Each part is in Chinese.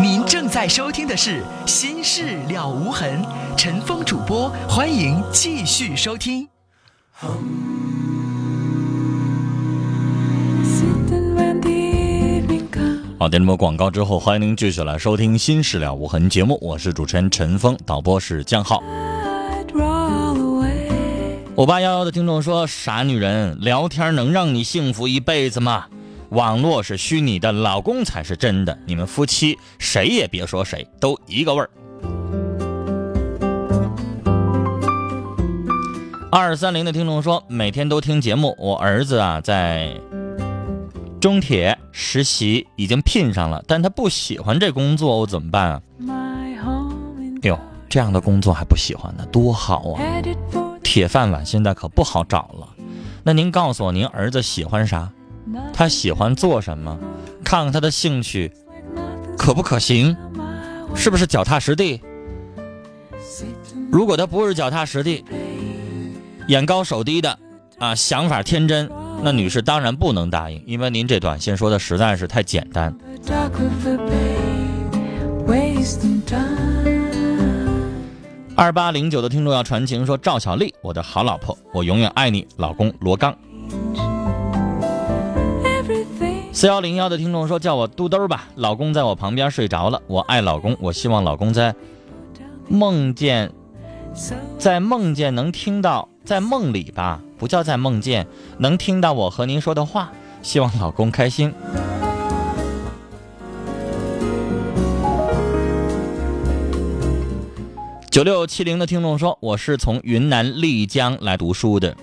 您正在收听的是《心事了无痕》，陈峰主播，欢迎继续收听。好，点播广告之后，欢迎您继续来收听《心事了无痕》节目，我是主持人陈峰，导播是江浩。五八幺幺的听众说：“傻女人，聊天能让你幸福一辈子吗？网络是虚拟的，老公才是真的。你们夫妻谁也别说谁，都一个味儿。”二三零的听众说：“每天都听节目，我儿子啊在中铁实习，已经聘上了，但他不喜欢这工作，我怎么办啊？”呦，这样的工作还不喜欢呢，多好啊！铁饭碗现在可不好找了，那您告诉我，您儿子喜欢啥？他喜欢做什么？看看他的兴趣，可不可行？是不是脚踏实地？如果他不是脚踏实地，眼高手低的，啊，想法天真，那女士当然不能答应，因为您这短信说的实在是太简单。二八零九的听众要传情说：“赵小丽，我的好老婆，我永远爱你，老公罗刚。”四幺零幺的听众说：“叫我肚兜吧，老公在我旁边睡着了，我爱老公，我希望老公在梦见，在梦见能听到，在梦里吧，不叫在梦见能听到我和您说的话，希望老公开心。”九六七零的听众说：“我是从云南丽江来读书的，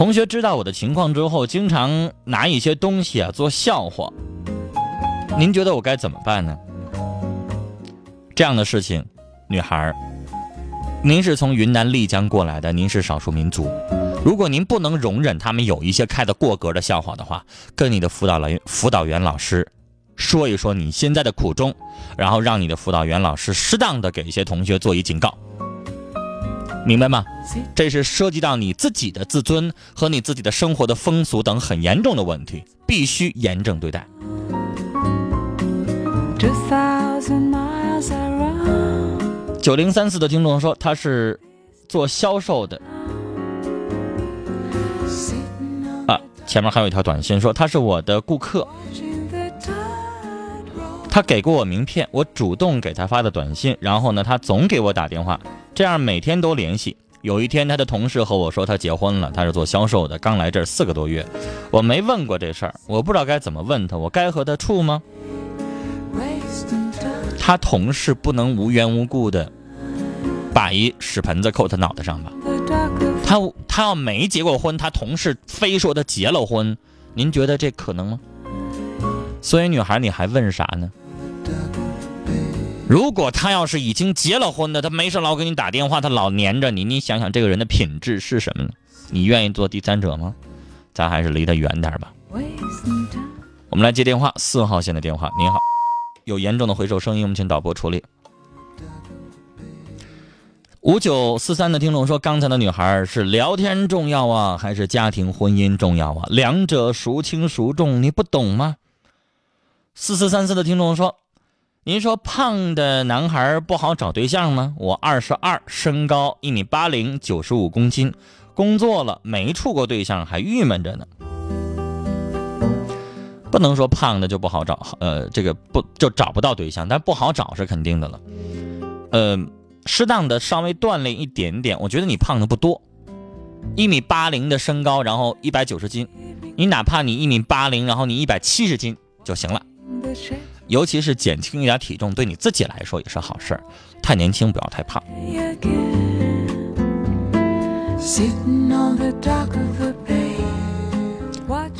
同学知道我的情况之后，经常拿一些东西啊做笑话。您觉得我该怎么办呢？这样的事情，女孩儿，您是从云南丽江过来的，您是少数民族，如果您不能容忍他们有一些开的过格的笑话的话，跟你的辅导老辅导员老师。”说一说你现在的苦衷，然后让你的辅导员老师适当的给一些同学做一警告，明白吗？这是涉及到你自己的自尊和你自己的生活的风俗等很严重的问题，必须严正对待。九零三四的听众说他是做销售的，啊，前面还有一条短信说他是我的顾客。他给过我名片，我主动给他发的短信，然后呢，他总给我打电话，这样每天都联系。有一天，他的同事和我说他结婚了，他是做销售的，刚来这儿四个多月。我没问过这事儿，我不知道该怎么问他，我该和他处吗？他同事不能无缘无故的把一屎盆子扣他脑袋上吧？他他要没结过婚，他同事非说他结了婚，您觉得这可能吗？所以，女孩，你还问啥呢？如果他要是已经结了婚的，他没事老给你打电话，他老黏着你，你想想这个人的品质是什么呢？你愿意做第三者吗？咱还是离他远点吧。我们来接电话，四号线的电话。您好，有严重的回收声音，我们请导播处理。五九四三的听众说，刚才的女孩是聊天重要啊，还是家庭婚姻重要啊？两者孰轻孰重？你不懂吗？四四三四的听众说。您说胖的男孩不好找对象吗？我二十二，身高一米八零，九十五公斤，工作了没处过对象，还郁闷着呢。不能说胖的就不好找，呃，这个不就找不到对象，但不好找是肯定的了。呃，适当的稍微锻炼一点点，我觉得你胖的不多，一米八零的身高，然后一百九十斤，你哪怕你一米八零，然后你一百七十斤就行了。尤其是减轻一点体重，对你自己来说也是好事儿。太年轻，不要太胖。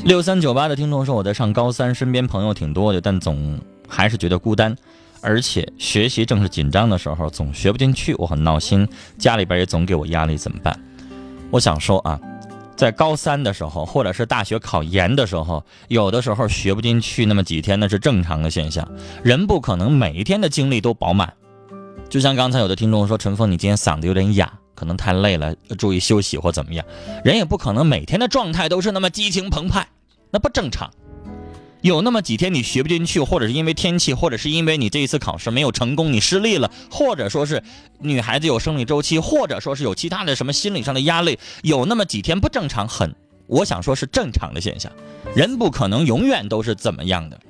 六三九八的听众说：“我在上高三，身边朋友挺多的，但总还是觉得孤单，而且学习正是紧张的时候，总学不进去，我很闹心。家里边也总给我压力，怎么办？”我想说啊。在高三的时候，或者是大学考研的时候，有的时候学不进去那么几天，那是正常的现象。人不可能每一天的精力都饱满。就像刚才有的听众说：“陈峰，你今天嗓子有点哑，可能太累了，注意休息或怎么样。”人也不可能每天的状态都是那么激情澎湃，那不正常。有那么几天你学不进去，或者是因为天气，或者是因为你这一次考试没有成功，你失利了，或者说是女孩子有生理周期，或者说是有其他的什么心理上的压力，有那么几天不正常，很，我想说是正常的现象。人不可能永远都是怎么样的，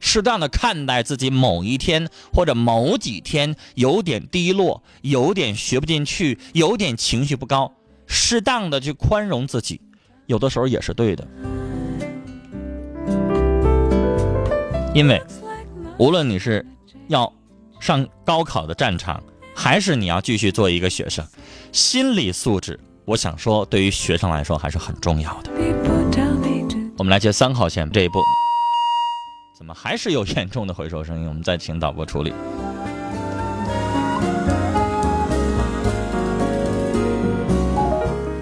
适当的看待自己某一天或者某几天有点低落，有点学不进去，有点情绪不高，适当的去宽容自己，有的时候也是对的。因为，无论你是要上高考的战场，还是你要继续做一个学生，心理素质，我想说，对于学生来说还是很重要的。我们来接三号线这一步，怎么还是有严重的回收声音？我们再请导播处理。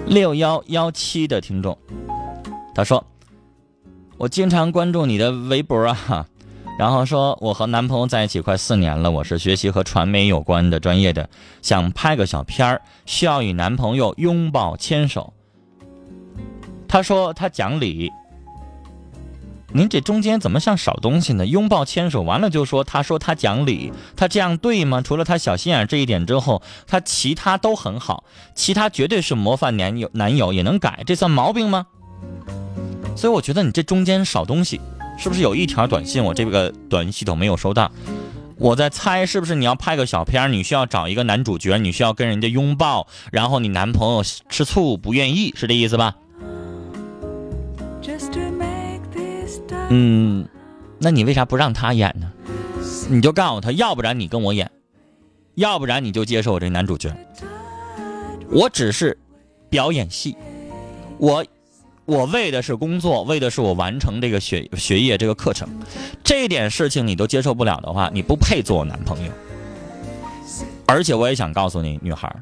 六幺幺七的听众，他说：“我经常关注你的微博啊。”然后说，我和男朋友在一起快四年了，我是学习和传媒有关的专业的，想拍个小片儿，需要与男朋友拥抱牵手。他说他讲理，您这中间怎么像少东西呢？拥抱牵手完了就说，他说他讲理，他这样对吗？除了他小心眼这一点之后，他其他都很好，其他绝对是模范男友，男友也能改，这算毛病吗？所以我觉得你这中间少东西。是不是有一条短信我这个短信系统没有收到？我在猜是不是你要拍个小片你需要找一个男主角，你需要跟人家拥抱，然后你男朋友吃醋不愿意，是这意思吧？嗯，那你为啥不让他演呢？你就告诉他，要不然你跟我演，要不然你就接受我这男主角。我只是表演戏，我。我为的是工作，为的是我完成这个学学业这个课程，这点事情你都接受不了的话，你不配做我男朋友。而且我也想告诉你，女孩，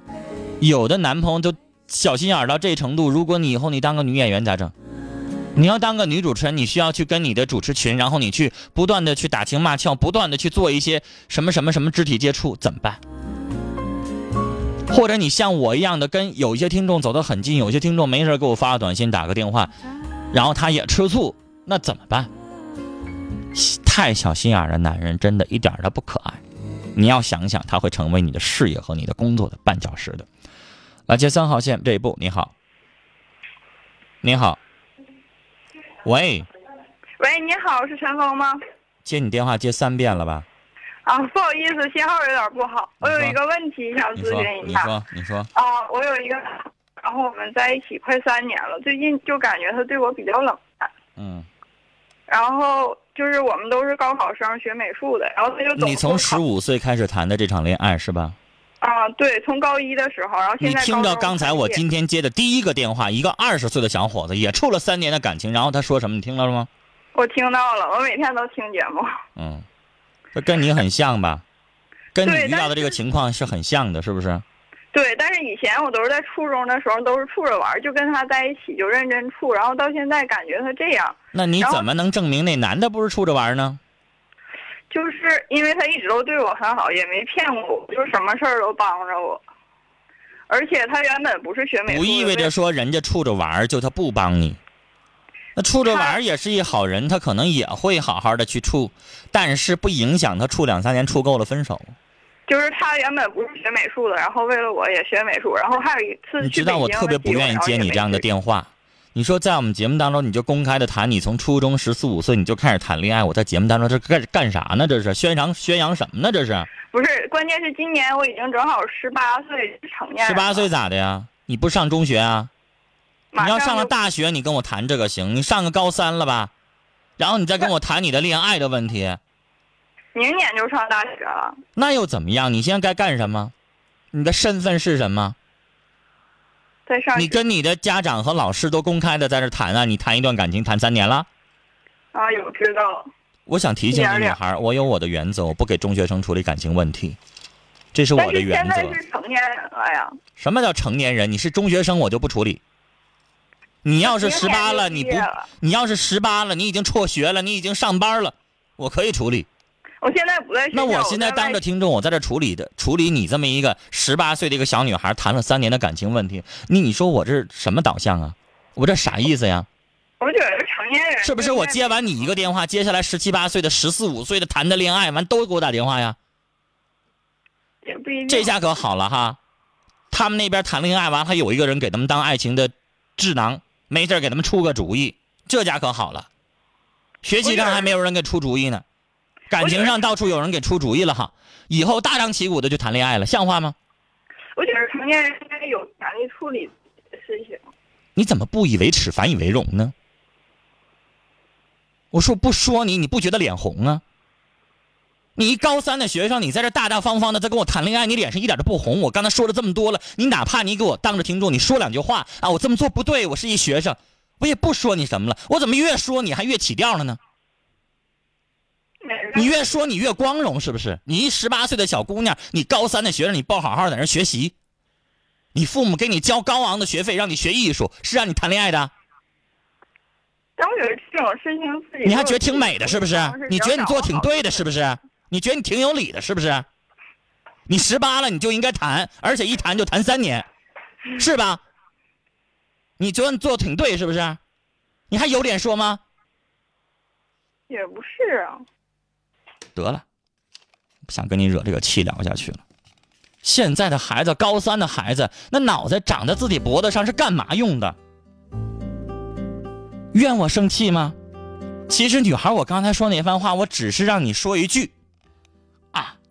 有的男朋友都小心眼到这程度，如果你以后你当个女演员咋整？你要当个女主持人，你需要去跟你的主持群，然后你去不断的去打情骂俏，不断的去做一些什么什么什么肢体接触，怎么办？或者你像我一样的，跟有一些听众走得很近，有些听众没事给我发个短信、打个电话，然后他也吃醋，那怎么办？太小心眼的男人真的一点都不可爱。你要想想，他会成为你的事业和你的工作的绊脚石的。来接三号线这一步，你好，你好，喂，喂，你好，是陈峰吗？接你电话接三遍了吧？啊，不好意思，信号有点不好。我有一个问题想咨询一下。你说，你说。啊，我有一个，然后我们在一起快三年了，最近就感觉他对我比较冷淡。嗯。然后就是我们都是高考生，学美术的，然后他就你从十五岁开始谈的这场恋爱是吧？啊，对，从高一的时候，然后现在。你听着，刚才我今天接的第一个电话，一个二十岁的小伙子也处了三年的感情，然后他说什么？你听到了吗？我听到了，我每天都听节目。嗯。这跟你很像吧？跟你遇到的这个情况是很像的，是不是？对，但是以前我都是在初中的时候都是处着玩，就跟他在一起就认真处，然后到现在感觉他这样。那你怎么能证明那男的不是处着玩呢？就是因为他一直都对我很好，也没骗过我，就什么事儿都帮着我。而且他原本不是学美术，不意味着说人家处着玩就他不帮你。那处着玩也是一好人，他可能也会好好的去处，但是不影响他处两三年处够了分手。就是他原本不是学美术的，然后为了我也学美术，然后还有一次你知道我特别不愿意接你这样的电话。你说在我们节目当中你就公开的谈你从初中十四五岁你就开始谈恋爱，我在节目当中这干干啥呢？这是宣扬宣扬什么呢？这是？不是，关键是今年我已经正好十八岁成年。十八岁咋的呀？你不上中学啊？你要上了大学，你跟我谈这个行？你上个高三了吧？然后你再跟我谈你的恋爱的问题。明年就上大学了。那又怎么样？你现在该干什么？你的身份是什么？在上。你跟你的家长和老师都公开的在这谈啊？你谈一段感情谈三年了？啊，有知道。我想提醒你，女孩，我有我的原则，我不给中学生处理感情问题，这是我的原则。现在是成年人了呀。什么叫成年人？你是中学生，我就不处理。你要是十八了，你不，你要是十八了，你已经辍学了，你已经上班了，我可以处理。我现在不在。那我现在当着听众，我在这处理的，处理你这么一个十八岁的一个小女孩谈了三年的感情问题，你你说我这什么导向啊？我这啥意思呀？我觉得成年人是不是？我接完你一个电话，接下来十七八岁的、十四五岁的谈的恋爱，完都给我打电话呀。也不一定。这下可好了哈，他们那边谈恋爱完，还有一个人给他们当爱情的智囊，没事儿给他们出个主意，这家可好了。学习上还没有人给出主意呢，感情上到处有人给出主意了哈。以后大张旗鼓的就谈恋爱了，像话吗？我觉得成年人应该有权利处理事情。你怎么不以为耻反以为荣呢？我说不说你，你不觉得脸红啊？你一高三的学生，你在这大大方方的在跟我谈恋爱，你脸上一点都不红。我刚才说了这么多了，你哪怕你给我当着听众你说两句话啊，我这么做不对，我是一学生，我也不说你什么了。我怎么越说你还越起调了呢？你越说你越光荣，是不是？你一十八岁的小姑娘，你高三的学生，你不好好在那学习，你父母给你交高昂的学费让你学艺术，是让你谈恋爱的？但我觉得这种事情自己你还觉得挺美的，是不是？你觉得你做挺对的，是不是？你觉得你挺有理的，是不是？你十八了，你就应该谈，而且一谈就谈三年，是吧？你觉得你做挺对，是不是？你还有脸说吗？也不是啊。得了，不想跟你惹这个气聊下去了。现在的孩子，高三的孩子，那脑袋长在自己脖子上是干嘛用的？怨我生气吗？其实女孩，我刚才说那番话，我只是让你说一句。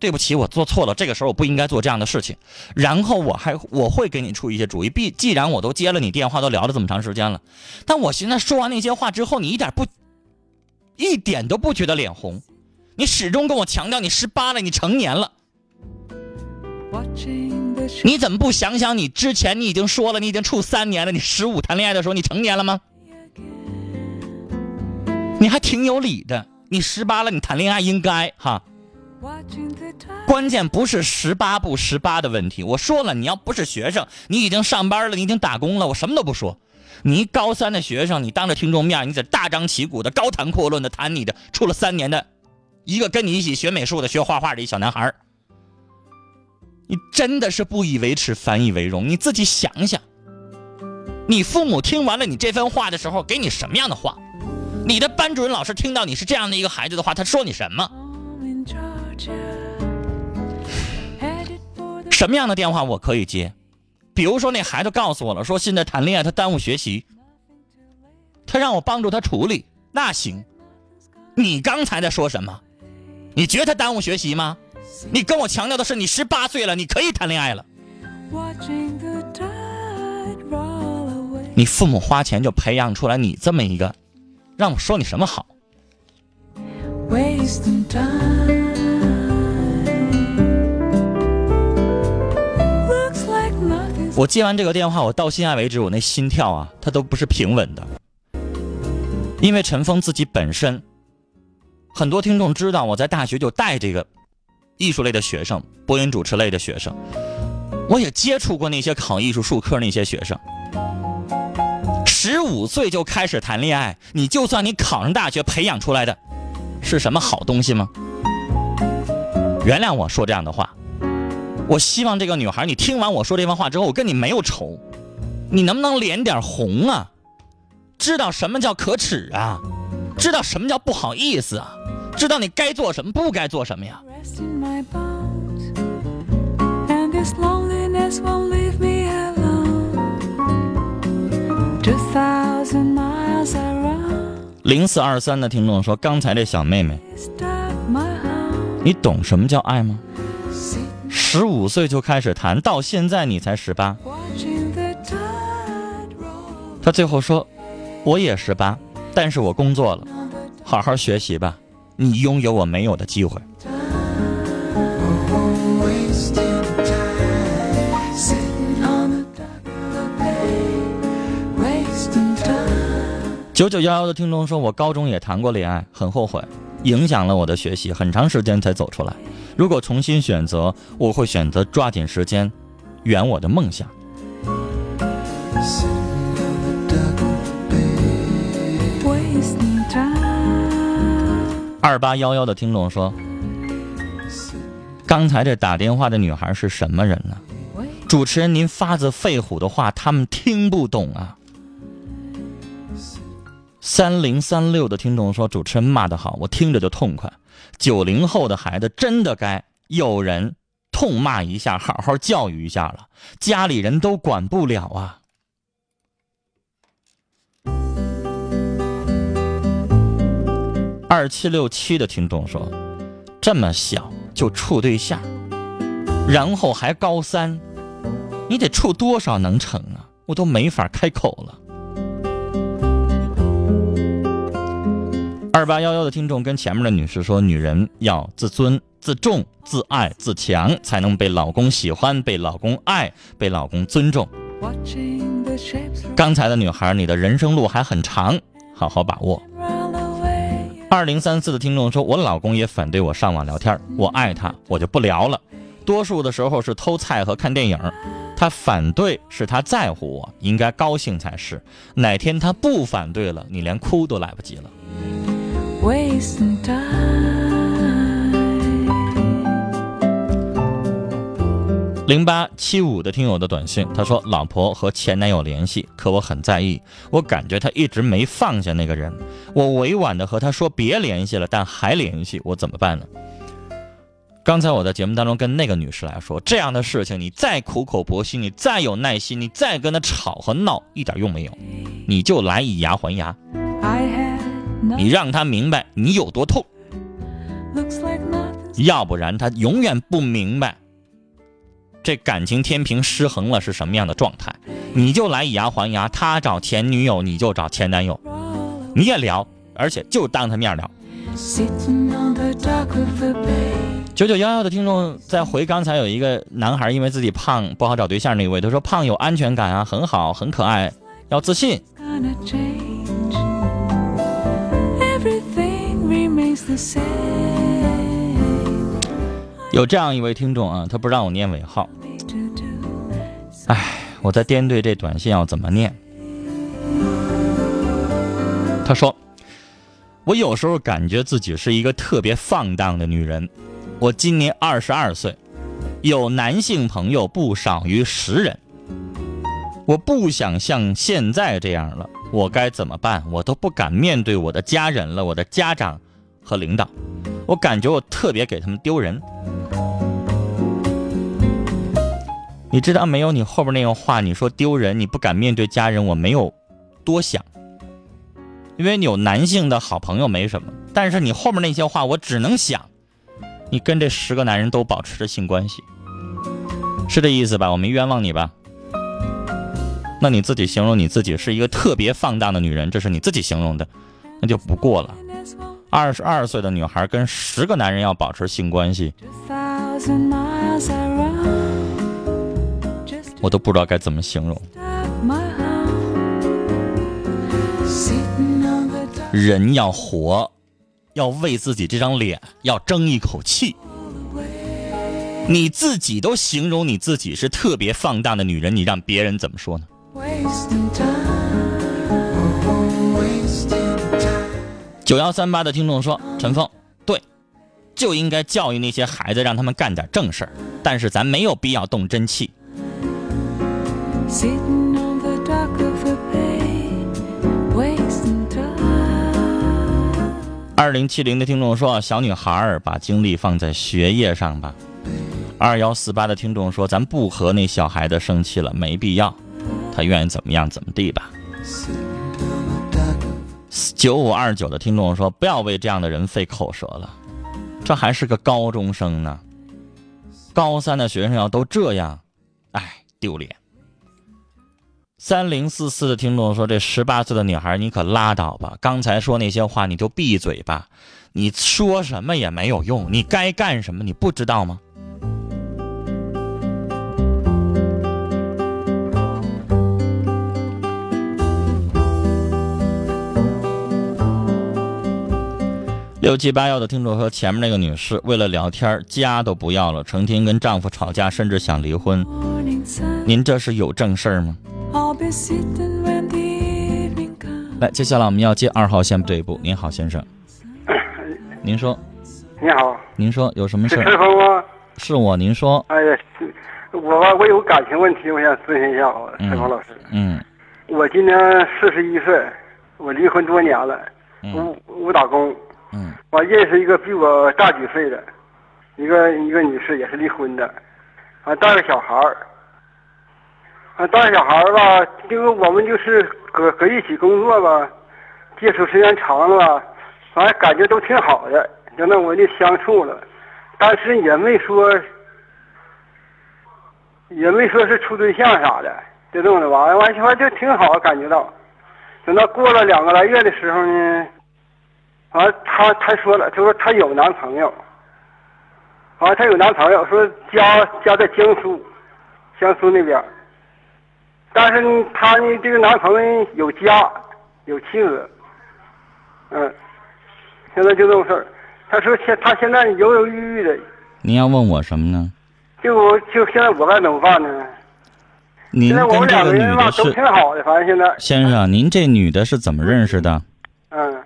对不起，我做错了。这个时候我不应该做这样的事情。然后我还我会给你出一些主意。毕既然我都接了你电话，都聊了这么长时间了，但我现在说完那些话之后，你一点不，一点都不觉得脸红。你始终跟我强调你十八了，你成年了。你怎么不想想你之前你已经说了，你已经处三年了。你十五谈恋爱的时候，你成年了吗？你还挺有理的。你十八了，你谈恋爱应该哈。关键不是十八不十八的问题。我说了，你要不是学生，你已经上班了，你已经打工了，我什么都不说。你高三的学生，你当着听众面，你在大张旗鼓的高谈阔论的谈你的处了三年的，一个跟你一起学美术的、学画画的一小男孩你真的是不以为耻反以为荣。你自己想想，你父母听完了你这番话的时候，给你什么样的话？你的班主任老师听到你是这样的一个孩子的话，他说你什么？什么样的电话我可以接？比如说那孩子告诉我了，说现在谈恋爱他耽误学习，他让我帮助他处理，那行。你刚才在说什么？你觉得他耽误学习吗？你跟我强调的是你十八岁了，你可以谈恋爱了。你父母花钱就培养出来你这么一个，让我说你什么好？我接完这个电话，我到现在为止，我那心跳啊，它都不是平稳的。因为陈峰自己本身，很多听众知道，我在大学就带这个艺术类的学生、播音主持类的学生，我也接触过那些考艺术术科那些学生。十五岁就开始谈恋爱，你就算你考上大学培养出来的，是什么好东西吗？原谅我说这样的话。我希望这个女孩，你听完我说这番话之后，我跟你没有仇，你能不能脸点红啊？知道什么叫可耻啊？知道什么叫不好意思啊？知道你该做什么，不该做什么呀？零四二三的听众说：“刚才这小妹妹，你懂什么叫爱吗？”十五岁就开始谈，到现在你才十八。他最后说：“我也十八，但是我工作了，好好学习吧，你拥有我没有的机会。”九九幺幺的听众说：“我高中也谈过恋爱，很后悔，影响了我的学习，很长时间才走出来。”如果重新选择，我会选择抓紧时间，圆我的梦想。二八幺幺的听众说：“刚才这打电话的女孩是什么人呢？主持人，您发自肺腑的话，他们听不懂啊。三零三六的听众说：“主持人骂的好，我听着就痛快。九零后的孩子真的该有人痛骂一下，好好教育一下了。家里人都管不了啊。”二七六七的听众说：“这么小就处对象，然后还高三，你得处多少能成啊？我都没法开口了。”二八幺幺的听众跟前面的女士说：“女人要自尊、自重、自爱、自强，才能被老公喜欢、被老公爱、被老公尊重。”刚才的女孩，你的人生路还很长，好好把握。二零三四的听众说：“我老公也反对我上网聊天，我爱他，我就不聊了。多数的时候是偷菜和看电影。他反对是他在乎我，应该高兴才是。哪天他不反对了，你连哭都来不及了。” Wasting time 零八七五的听友的短信，他说：“老婆和前男友联系，可我很在意，我感觉他一直没放下那个人。我委婉的和他说别联系了，但还联系，我怎么办呢？”刚才我在节目当中跟那个女士来说，这样的事情，你再苦口婆心，你再有耐心，你再跟他吵和闹，一点用没有，你就来以牙还牙。你让他明白你有多痛，要不然他永远不明白这感情天平失衡了是什么样的状态。你就来以牙还牙，他找前女友，你就找前男友，你也聊，而且就当他面聊。九九幺幺的听众在回刚才有一个男孩因为自己胖不好找对象那位，他说胖有安全感啊，很好，很可爱，要自信。有这样一位听众啊，他不让我念尾号。哎，我在掂对这短信要怎么念。他说：“我有时候感觉自己是一个特别放荡的女人。我今年二十二岁，有男性朋友不少于十人。我不想像现在这样了，我该怎么办？我都不敢面对我的家人了，我的家长。”和领导，我感觉我特别给他们丢人。你知道没有？你后边那个话，你说丢人，你不敢面对家人，我没有多想，因为你有男性的好朋友没什么，但是你后面那些话，我只能想，你跟这十个男人都保持着性关系，是这意思吧？我没冤枉你吧？那你自己形容你自己是一个特别放荡的女人，这是你自己形容的，那就不过了。二十二岁的女孩跟十个男人要保持性关系，我都不知道该怎么形容。人要活，要为自己这张脸要争一口气。你自己都形容你自己是特别放荡的女人，你让别人怎么说呢？九幺三八的听众说：“陈峰，对，就应该教育那些孩子，让他们干点正事儿。但是咱没有必要动真气。”二零七零的听众说：“小女孩儿把精力放在学业上吧。”二幺四八的听众说：“咱不和那小孩子生气了，没必要，他愿意怎么样怎么地吧。”九五二九的听众说：“不要为这样的人费口舌了，这还是个高中生呢。高三的学生要都这样，哎，丢脸。”三零四四的听众说：“这十八岁的女孩，你可拉倒吧！刚才说那些话，你就闭嘴吧！你说什么也没有用，你该干什么，你不知道吗？”六七八幺的听众说：“前面那个女士为了聊天，家都不要了，成天跟丈夫吵架，甚至想离婚。您这是有正事儿吗？”来，接下来我们要接二号线这一步。您好，先生。您说。你好。您说有什么事儿？是我。您说。哎呀，我我有感情问题，我想咨询一下啊，陈峰老师。嗯。我今年四十一岁。我离婚多年了，嗯我我打工，嗯。我认识一个比我大几岁的，一个一个女士也是离婚的，啊，带个小孩儿，啊，带小孩儿吧，因为我们就是搁搁一起工作吧，接触时间长了吧，反正感觉都挺好的，就那我就相处了，但是也没说，也没说是处对象啥的，就这么的完，完完就挺好，感觉到，等到过了两个来月的时候呢。完、了，她她说了，她说她有男朋友。完、了，她有男朋友，说家家在江苏，江苏那边。但是呢，她呢，这个男朋友有家，有妻子。嗯，现在就这么事儿。她说现她现在犹犹豫豫的，您要问我什么呢？就我就现在我该怎么办呢？您现在我们跟这个女两个人吧的是都挺好的，反正现在。先生，您这女的是怎么认识的？嗯。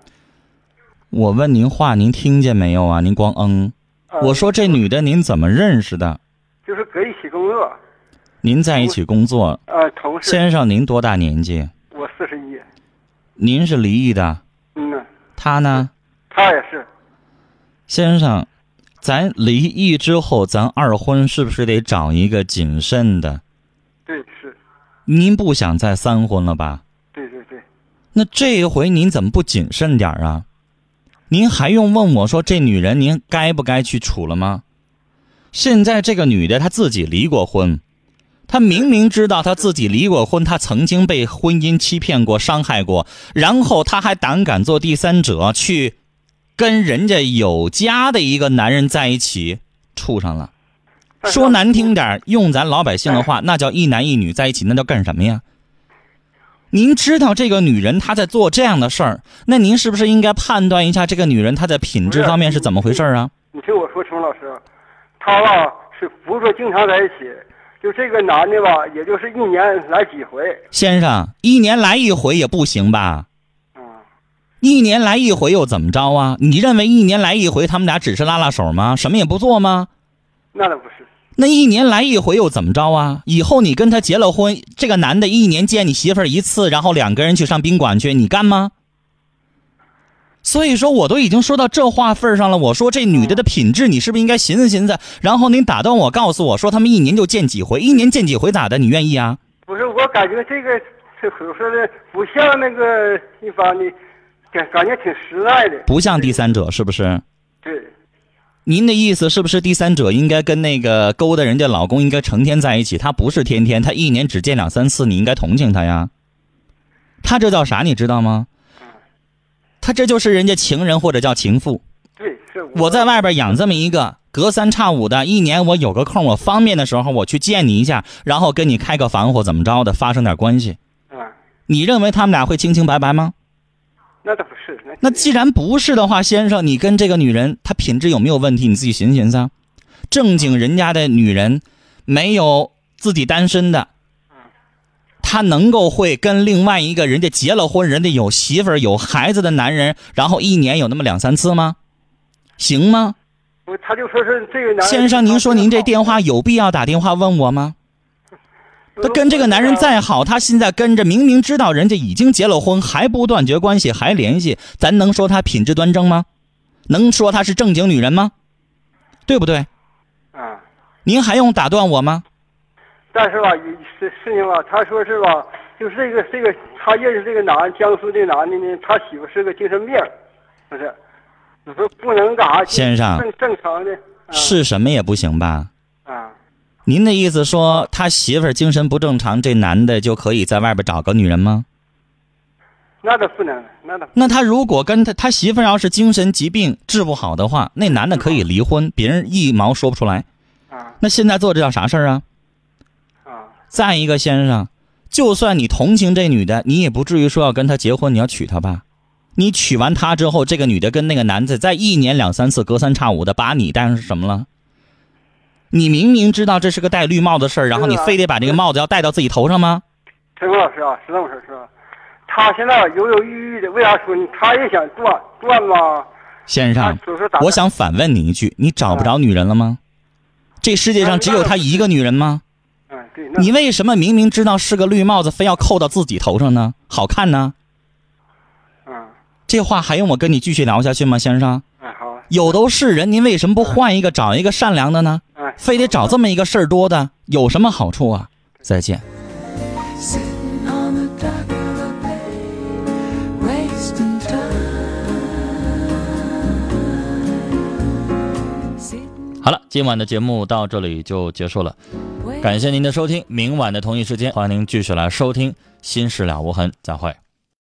我问您话，您听见没有啊？您光嗯。嗯我说这女的您怎么认识的？就是搁一起工作，您在一起工作，呃，同事。先生您多大年纪？我四十一。您是离异的，嗯呐，他呢？他也是。先生，咱离异之后，咱二婚是不是得找一个谨慎的？对，是，您不想再三婚了吧？对对对。那这一回您怎么不谨慎点儿啊？您还用问我说这女人您该不该去处了吗？现在这个女的她自己离过婚，她明明知道她自己离过婚，她曾经被婚姻欺骗过、伤害过，然后她还胆敢做第三者去跟人家有家的一个男人在一起处上了。说难听点，用咱老百姓的话，那叫一男一女在一起，那叫干什么呀？您知道这个女人她在做这样的事儿，那您是不是应该判断一下这个女人她在品质方面是怎么回事儿啊？你听我说，陈老师，他吧是不是说经常在一起？就这个男的吧，也就是一年来几回。先生，一年来一回也不行吧？嗯，一年来一回又怎么着啊？你认为一年来一回他们俩只是拉拉手吗？什么也不做吗？那倒不是。那一年来一回又怎么着啊？以后你跟他结了婚，这个男的一年见你媳妇儿一次，然后两个人去上宾馆去，你干吗？所以说，我都已经说到这话份儿上了。我说这女的的品质，你是不是应该寻思寻思？然后您打断我，告诉我说他们一年就见几回，一年见几回咋的？你愿意啊？不是，我感觉这个说的不像那个一方的，感感觉挺实在的。不像第三者是不是？对，您的意思是不是第三者应该跟那个勾搭人家老公应该成天在一起？他不是天天，他一年只见两三次，你应该同情他呀。他这叫啥？你知道吗？他这就是人家情人或者叫情妇。对，是我在外边养这么一个，隔三差五的，一年我有个空，我方便的时候我去见你一下，然后跟你开个房或怎么着的，发生点关系。嗯，你认为他们俩会清清白白吗？那倒不是。那既然不是的话，先生，你跟这个女人，她品质有没有问题？你自己寻思寻思啊。正经人家的女人，没有自己单身的，她能够会跟另外一个人家结了婚、人家有媳妇儿、有孩子的男人，然后一年有那么两三次吗？行吗？我他就说是这个男人先生，您说您这电话有必要打电话问我吗？他跟这个男人再好，他现在跟着，明明知道人家已经结了婚，还不断绝关系，还联系，咱能说他品质端正吗？能说她是正经女人吗？对不对？啊，您还用打断我吗？但是吧，也是事情吧，他说是吧，就是这个这个他认识这个男江苏这男的呢，他媳妇是个精神病，不是，你说不能干啥？先生正正常的啊是什么也不行吧？啊，您的意思说他媳妇儿精神不正常，这男的就可以在外边找个女人吗？那倒不能，那倒那他如果跟他他媳妇儿要是精神疾病治不好的话，那男的可以离婚，别人一毛说不出来。啊那现在做这叫啥事儿啊？啊，再一个，先生，就算你同情这女的，你也不至于说要跟她结婚，你要娶她吧？你娶完她之后，这个女的跟那个男的在一年两三次，隔三差五的把你当成什么了？你明明知道这是个戴绿帽子的事儿，然后你非得把这个帽子要戴到自己头上吗？陈峰老师啊，是这么回事是吧？他现在犹犹豫豫的，为啥说呢？他也想断断吗？先生我想反问你一句：你找不着女人了吗？这世界上只有她一个女人吗？嗯，对，你为什么明明知道是个绿帽子，非要扣到自己头上呢？好看呢？这话还用我跟你继续聊下去吗，先生？有都是人，您为什么不换一个，找一个善良的呢？哎，非得找这么一个事儿多的，有什么好处啊？再见。好了，今晚的节目到这里就结束了，感谢您的收听。明晚的同一时间，欢迎您继续来收听《心事了无痕》，再会。